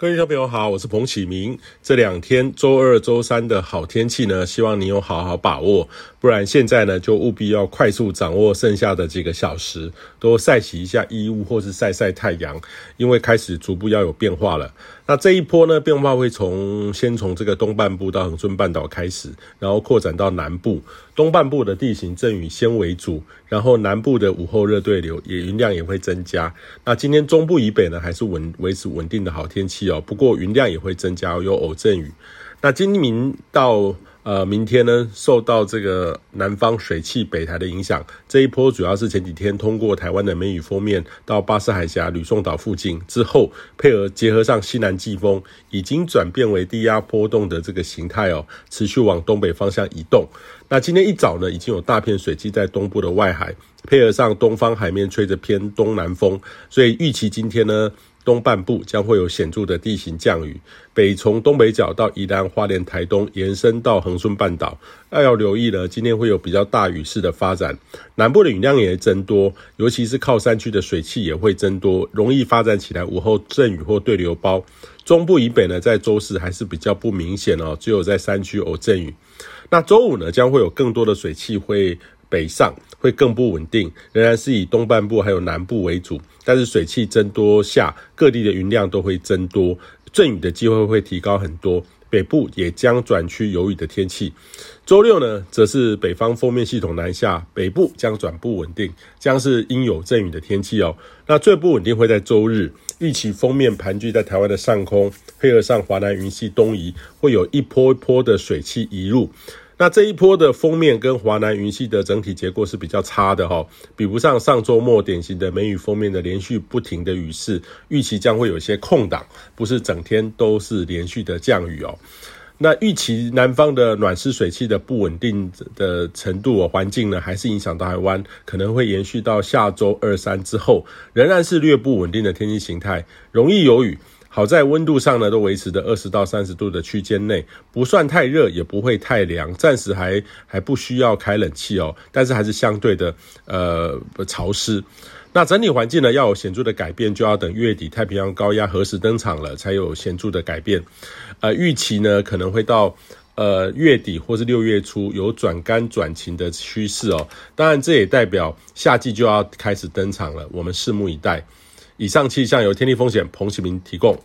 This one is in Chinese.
各位小朋友好，我是彭启明。这两天周二、周三的好天气呢，希望你有好好把握，不然现在呢就务必要快速掌握剩下的几个小时，多晒洗一下衣物或是晒晒太阳，因为开始逐步要有变化了。那这一波呢变化会从先从这个东半部到恒春半岛开始，然后扩展到南部。东半部的地形阵雨先为主，然后南部的午后热对流也云量也会增加。那今天中部以北呢还是稳维持稳定的好天气哦，不过云量也会增加，有偶阵雨。那今明到呃明天呢，受到这个南方水汽北抬的影响，这一波主要是前几天通过台湾的梅雨锋面到巴士海峡、吕宋岛附近之后，配合结合上西南季风，已经转变为低压波动的这个形态哦，持续往东北方向移动。那今天一早呢，已经有大片水汽在东部的外海，配合上东方海面吹着偏东南风，所以预期今天呢。东半部将会有显著的地形降雨，北从东北角到宜兰花莲台东延伸到恒春半岛，要要留意了。今天会有比较大雨势的发展，南部的雨量也会增多，尤其是靠山区的水汽也会增多，容易发展起来午后阵雨或对流包。中部以北呢，在周四还是比较不明显哦，只有在山区偶阵雨。那周五呢，将会有更多的水汽会。北上会更不稳定，仍然是以东半部还有南部为主，但是水汽增多下，各地的云量都会增多，阵雨的机会会提高很多。北部也将转趋有雨的天气。周六呢，则是北方锋面系统南下，北部将转不稳定，将是阴有阵雨的天气哦。那最不稳定会在周日，预期锋面盘踞在台湾的上空，配合上华南云系东移，会有一波一波的水汽移入。那这一波的锋面跟华南云系的整体结构是比较差的哈，比不上上周末典型的梅雨锋面的连续不停的雨势，预期将会有些空档，不是整天都是连续的降雨哦。那预期南方的暖湿水汽的不稳定的程度，环境呢还是影响到台湾，可能会延续到下周二三之后，仍然是略不稳定的天气形态，容易有雨。好在温度上呢，都维持在二十到三十度的区间内，不算太热，也不会太凉，暂时还还不需要开冷气哦。但是还是相对的呃潮湿。那整体环境呢，要有显著的改变，就要等月底太平洋高压何时登场了，才有显著的改变。呃，预期呢可能会到呃月底或是六月初有转干转晴的趋势哦。当然，这也代表夏季就要开始登场了，我们拭目以待。以上气象由天地风险彭启明提供。